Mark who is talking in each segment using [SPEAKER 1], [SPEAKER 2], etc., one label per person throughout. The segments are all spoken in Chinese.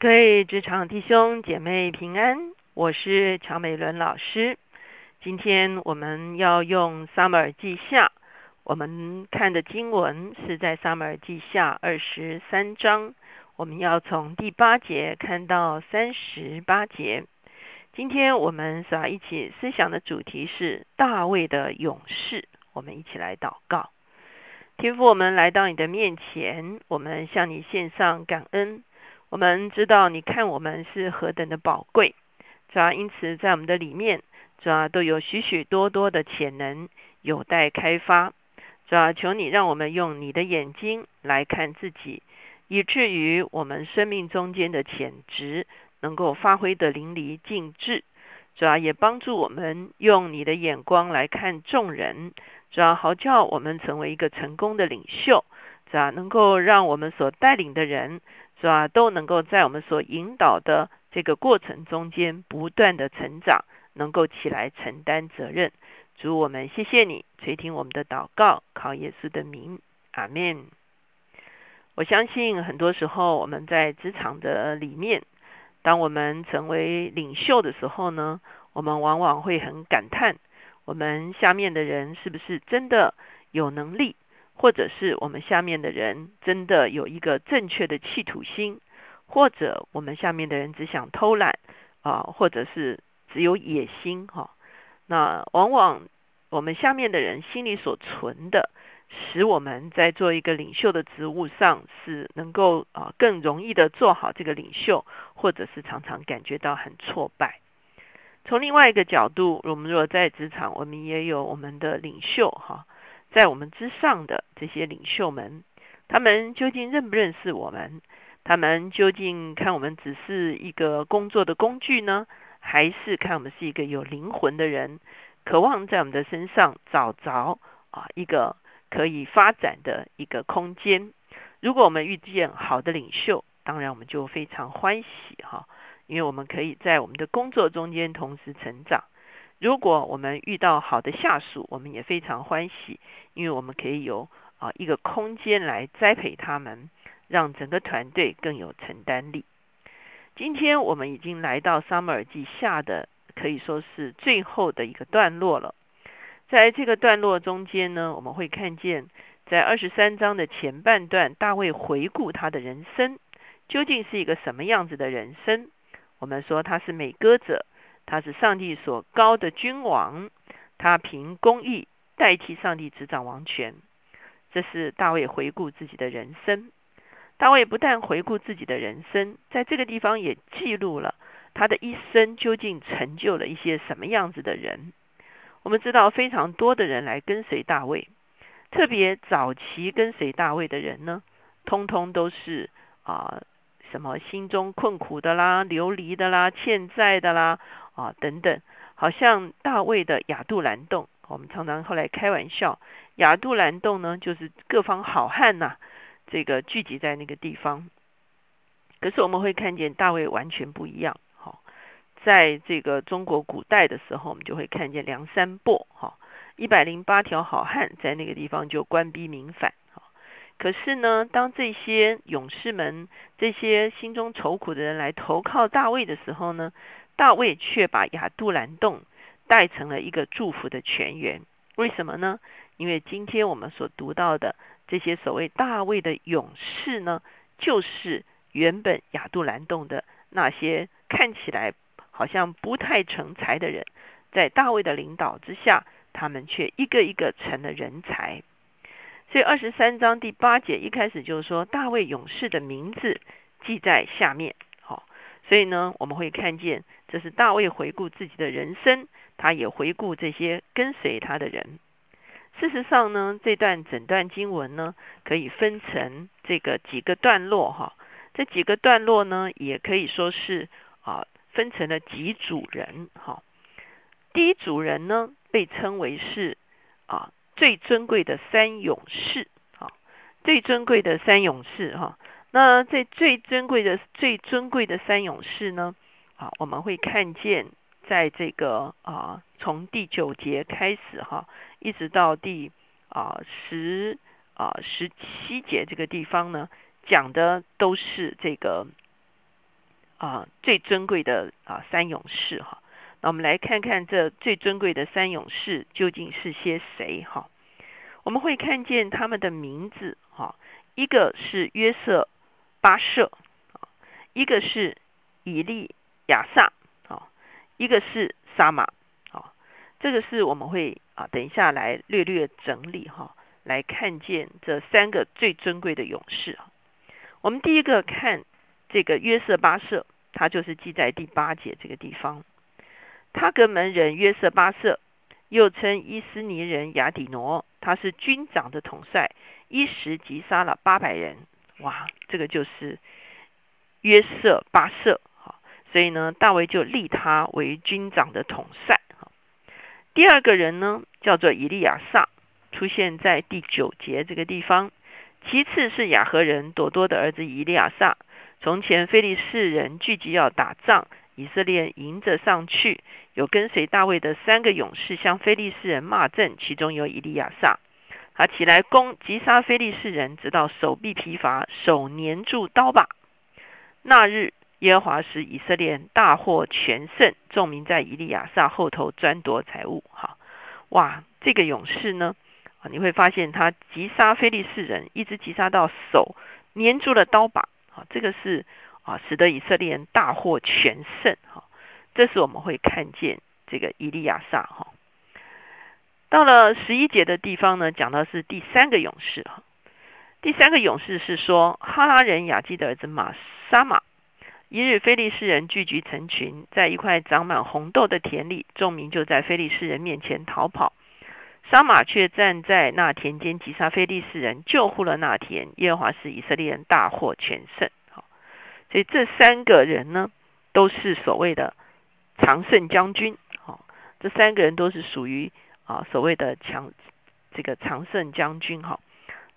[SPEAKER 1] 各位职场弟兄姐妹平安，我是乔美伦老师。今天我们要用撒母耳记下，我们看的经文是在撒母耳记下二十三章，我们要从第八节看到三十八节。今天我们所要一起思想的主题是大卫的勇士。我们一起来祷告，天父，我们来到你的面前，我们向你献上感恩。我们知道你看我们是何等的宝贵，主要因此在我们的里面，主要都有许许多多的潜能有待开发。主要求你让我们用你的眼睛来看自己，以至于我们生命中间的潜质能够发挥的淋漓尽致。主要也帮助我们用你的眼光来看众人，主要好叫我们成为一个成功的领袖，主要能够让我们所带领的人。是吧？都能够在我们所引导的这个过程中间不断的成长，能够起来承担责任。主，我们谢谢你垂听我们的祷告，靠耶稣的名，阿门。我相信很多时候我们在职场的里面，当我们成为领袖的时候呢，我们往往会很感叹，我们下面的人是不是真的有能力？或者是我们下面的人真的有一个正确的企图心，或者我们下面的人只想偷懒啊，或者是只有野心哈。那往往我们下面的人心里所存的，使我们在做一个领袖的职务上是能够啊更容易的做好这个领袖，或者是常常感觉到很挫败。从另外一个角度，我们如果在职场，我们也有我们的领袖哈。在我们之上的这些领袖们，他们究竟认不认识我们？他们究竟看我们只是一个工作的工具呢，还是看我们是一个有灵魂的人，渴望在我们的身上找着啊一个可以发展的一个空间？如果我们遇见好的领袖，当然我们就非常欢喜哈，因为我们可以在我们的工作中间同时成长。如果我们遇到好的下属，我们也非常欢喜，因为我们可以有啊一个空间来栽培他们，让整个团队更有承担力。今天我们已经来到撒母耳记下的可以说是最后的一个段落了。在这个段落中间呢，我们会看见在二十三章的前半段，大卫回顾他的人生究竟是一个什么样子的人生。我们说他是美歌者。他是上帝所高的君王，他凭公义代替上帝执掌王权。这是大卫回顾自己的人生。大卫不但回顾自己的人生，在这个地方也记录了他的一生究竟成就了一些什么样子的人。我们知道非常多的人来跟随大卫，特别早期跟随大卫的人呢，通通都是啊什么心中困苦的啦、流离的啦、欠债的啦。啊，等等，好像大卫的亚杜兰洞，我们常常后来开玩笑，亚杜兰洞呢，就是各方好汉呐，这个聚集在那个地方。可是我们会看见大卫完全不一样，好，在这个中国古代的时候，我们就会看见梁山泊，哈，一百零八条好汉在那个地方就官逼民反，可是呢，当这些勇士们、这些心中愁苦的人来投靠大卫的时候呢？大卫却把亚杜兰洞带成了一个祝福的泉源，为什么呢？因为今天我们所读到的这些所谓大卫的勇士呢，就是原本亚杜兰洞的那些看起来好像不太成才的人，在大卫的领导之下，他们却一个一个成了人才。所以二十三章第八节一开始就是说，大卫勇士的名字记在下面。所以呢，我们会看见，这是大卫回顾自己的人生，他也回顾这些跟随他的人。事实上呢，这段整段经文呢，可以分成这个几个段落哈。这几个段落呢，也可以说是啊，分成了几组人哈。第一组人呢，被称为是啊最尊贵的三勇士，啊最尊贵的三勇士哈。那这最珍贵的、最尊贵的三勇士呢？啊，我们会看见，在这个啊，从第九节开始哈，一直到第啊十啊十七节这个地方呢，讲的都是这个啊最尊贵的啊三勇士哈。那我们来看看这最尊贵的三勇士究竟是些谁哈？我们会看见他们的名字哈，一个是约瑟巴舍啊，一个是以利亚撒啊，一个是撒玛啊。这个是我们会啊等一下来略略整理哈，来看见这三个最尊贵的勇士啊。我们第一个看这个约瑟巴舍，他就是记在第八节这个地方。他格门人约瑟巴瑟，又称伊斯尼人雅底挪，他是军长的统帅，一时击杀了八百人。哇，这个就是约瑟巴瑟。好，所以呢，大卫就立他为军长的统帅。第二个人呢，叫做以利亚撒，出现在第九节这个地方。其次是雅和人朵多的儿子以利亚撒。从前非利士人聚集要打仗。以色列迎着上去，有跟随大卫的三个勇士向非利士人骂阵，其中有以利亚撒。他起来攻击杀非利士人，直到手臂疲乏，手粘住刀把。那日耶和华使以色列大获全胜，众民在以利亚撒后头专夺财物。哈，哇，这个勇士呢？你会发现他击杀非利士人，一直击杀到手粘住了刀把。啊，这个是。啊，使得以色列人大获全胜。哈，这是我们会看见这个以利亚撒。哈，到了十一节的地方呢，讲到是第三个勇士。哈，第三个勇士是说哈拉人雅基的儿子马沙马。一日，非利士人聚集成群，在一块长满红豆的田里，众民就在非利士人面前逃跑。沙马却站在那田间击杀非利士人，救护了那田。耶和华使以色列人大获全胜。所以这三个人呢，都是所谓的常胜将军。好，这三个人都是属于啊所谓的强这个常胜将军。哈，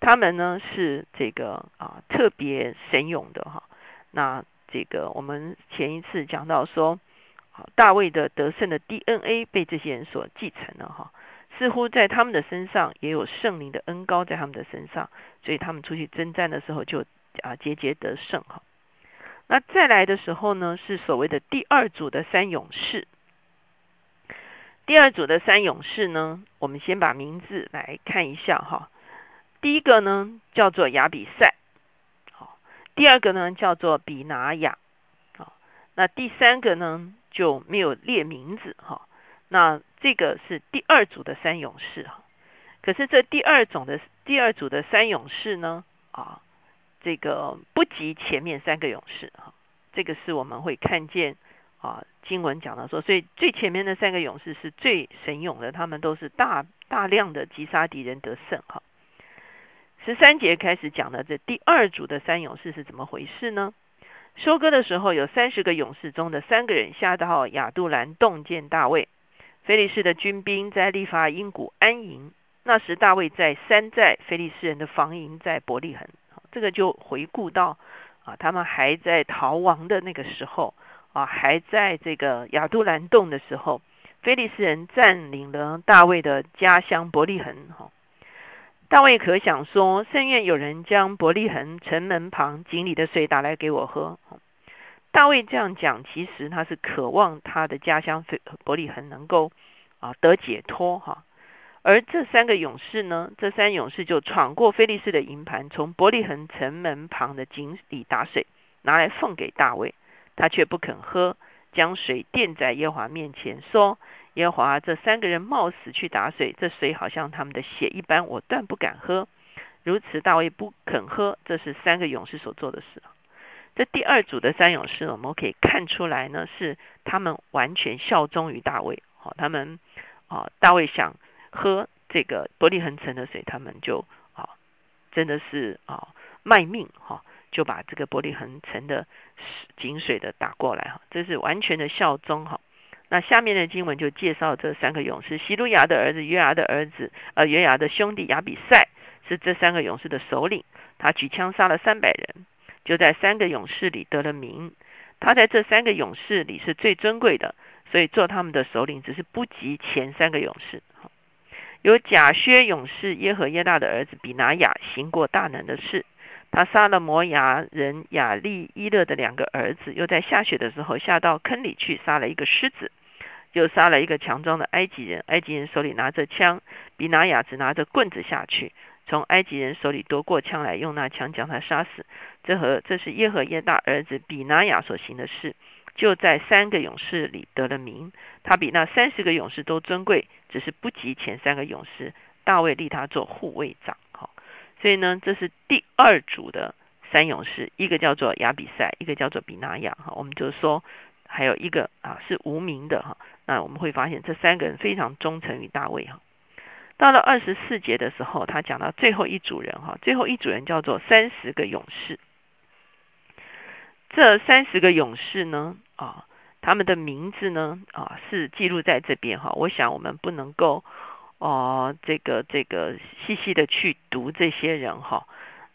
[SPEAKER 1] 他们呢是这个啊特别神勇的。哈，那这个我们前一次讲到说，大卫的得胜的 DNA 被这些人所继承了。哈，似乎在他们的身上也有圣灵的恩高在他们的身上，所以他们出去征战的时候就啊节节得胜。哈。那再来的时候呢，是所谓的第二组的三勇士。第二组的三勇士呢，我们先把名字来看一下哈。第一个呢叫做亚比赛，好；第二个呢叫做比拿雅，好；那第三个呢就没有列名字哈。那这个是第二组的三勇士哈。可是这第二种的第二组的三勇士呢，啊。这个不及前面三个勇士哈，这个是我们会看见啊经文讲到说，所以最前面的三个勇士是最神勇的，他们都是大大量的击杀敌人得胜哈。十三节开始讲的这第二组的三勇士是怎么回事呢？收割的时候，有三十个勇士中的三个人下到亚杜兰洞见大卫，菲利士的军兵在利法因谷安营，那时大卫在山寨菲利士人的防营在伯利恒。这个就回顾到啊，他们还在逃亡的那个时候啊，还在这个亚杜兰洞的时候，菲利斯人占领了大卫的家乡伯利恒。哈，大卫可想说，甚愿有人将伯利恒城门旁井里的水打来给我喝。大卫这样讲，其实他是渴望他的家乡伯利恒能够啊得解脱哈。而这三个勇士呢？这三勇士就闯过菲利士的营盘，从伯利恒城门旁的井里打水，拿来奉给大卫。他却不肯喝，将水垫在耶和华面前，说：“耶和华，这三个人冒死去打水，这水好像他们的血一般，我断不敢喝。”如此，大卫不肯喝，这是三个勇士所做的事。这第二组的三勇士，我们可以看出来呢，是他们完全效忠于大卫。好，他们啊，大卫想。喝这个伯利恒城的水，他们就啊，真的是啊卖命哈，就把这个伯利恒城的井水的打过来哈，这是完全的效忠哈。那下面的经文就介绍这三个勇士：希路亚的儿子约牙的儿子，呃约牙的兄弟亚比赛是这三个勇士的首领。他举枪杀了三百人，就在三个勇士里得了名。他在这三个勇士里是最尊贵的，所以做他们的首领只是不及前三个勇士。有假薛勇士耶和耶大的儿子比拿雅行过大能的事，他杀了摩牙人亚利伊勒的两个儿子，又在下雪的时候下到坑里去杀了一个狮子，又杀了一个强壮的埃及人。埃及人手里拿着枪，比拿雅只拿着棍子下去，从埃及人手里夺过枪来，用那枪将他杀死。这和这是耶和耶大儿子比拿雅所行的事。就在三个勇士里得了名，他比那三十个勇士都尊贵，只是不及前三个勇士。大卫立他做护卫长，好，所以呢，这是第二组的三勇士，一个叫做亚比赛，一个叫做比拿雅，哈，我们就说还有一个啊是无名的，哈，那我们会发现这三个人非常忠诚于大卫，哈。到了二十四节的时候，他讲到最后一组人，哈，最后一组人叫做三十个勇士。这三十个勇士呢，啊，他们的名字呢，啊，是记录在这边哈。我想我们不能够，哦，这个这个细细的去读这些人哈。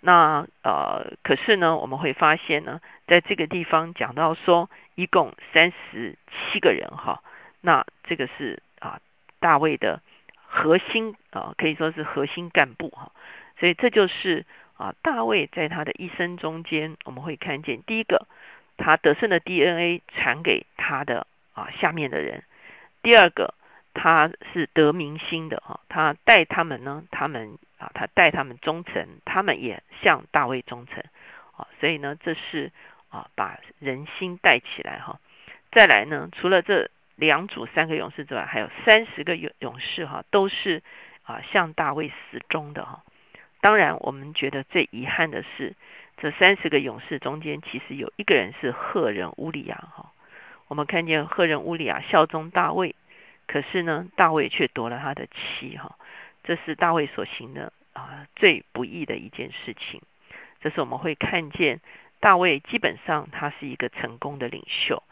[SPEAKER 1] 那呃，可是呢，我们会发现呢，在这个地方讲到说，一共三十七个人哈。那这个是啊，大卫的核心啊，可以说是核心干部哈。所以这就是。啊，大卫在他的一生中间，我们会看见第一个，他得胜的 DNA 传给他的啊下面的人；第二个，他是得民心的哈，他带他们呢，他们啊，他带他们忠诚，他们也向大卫忠诚啊，所以呢，这是啊把人心带起来哈。再来呢，除了这两组三个勇士之外，还有三十个勇勇士哈，都是啊向大卫死忠的哈。当然，我们觉得最遗憾的是，这三十个勇士中间，其实有一个人是赫人乌利亚哈。我们看见赫人乌利亚效忠大卫，可是呢，大卫却夺了他的妻哈。这是大卫所行的啊最不义的一件事情。这是我们会看见大卫基本上他是一个成功的领袖，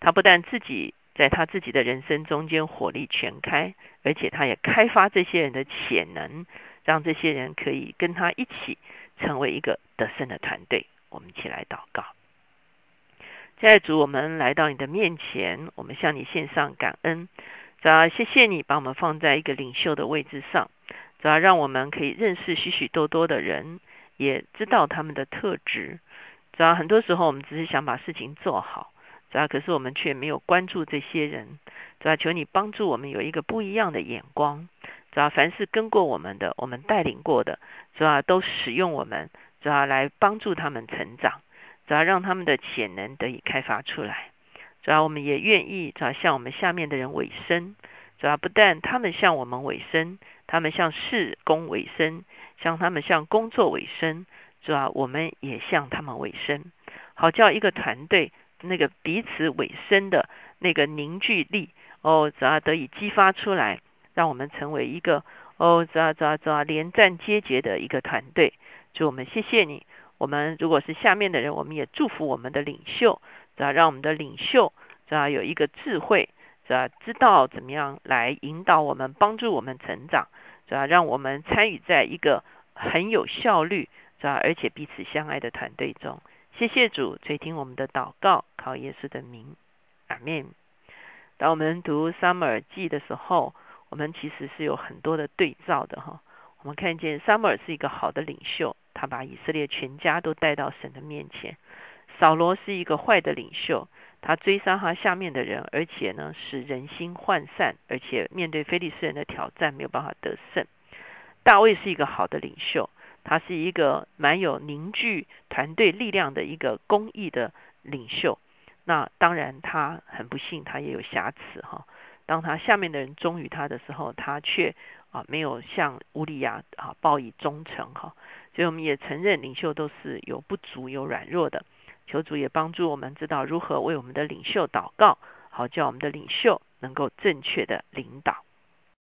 [SPEAKER 1] 他不但自己在他自己的人生中间火力全开，而且他也开发这些人的潜能。让这些人可以跟他一起成为一个得胜的团队。我们一起来祷告。在主，我们来到你的面前，我们向你献上感恩。主要谢谢你把我们放在一个领袖的位置上，主要让我们可以认识许许多多的人，也知道他们的特质。主要很多时候我们只是想把事情做好，主要可是我们却没有关注这些人。主要求你帮助我们有一个不一样的眼光。主要凡是跟过我们的，我们带领过的，主要都使用我们，主要来帮助他们成长，主要让他们的潜能得以开发出来。主要我们也愿意，主要向我们下面的人委身。主要不但他们向我们委身，他们向事工委身，向他们向工作委身，主要我们也向他们委身，好叫一个团队那个彼此委身的那个凝聚力哦，主要得以激发出来。让我们成为一个哦，这这这连战皆捷的一个团队。就我们谢谢你。我们如果是下面的人，我们也祝福我们的领袖，只要让我们的领袖只要有一个智慧，只要知道怎么样来引导我们，帮助我们成长，只要让我们参与在一个很有效率，主要而且彼此相爱的团队中。谢谢主垂听我们的祷告，靠耶稣的名，阿门。当我们读撒母耳记的时候。我们其实是有很多的对照的哈。我们看见撒母耳是一个好的领袖，他把以色列全家都带到神的面前。扫罗是一个坏的领袖，他追杀他下面的人，而且呢使人心涣散，而且面对非利士人的挑战没有办法得胜。大卫是一个好的领袖，他是一个蛮有凝聚团队力量的一个公益的领袖。那当然他很不幸，他也有瑕疵哈。当他下面的人忠于他的时候，他却啊没有向乌利亚啊报以忠诚哈。所以我们也承认领袖都是有不足、有软弱的。求主也帮助我们知道如何为我们的领袖祷告，好叫我们的领袖能够正确的领导。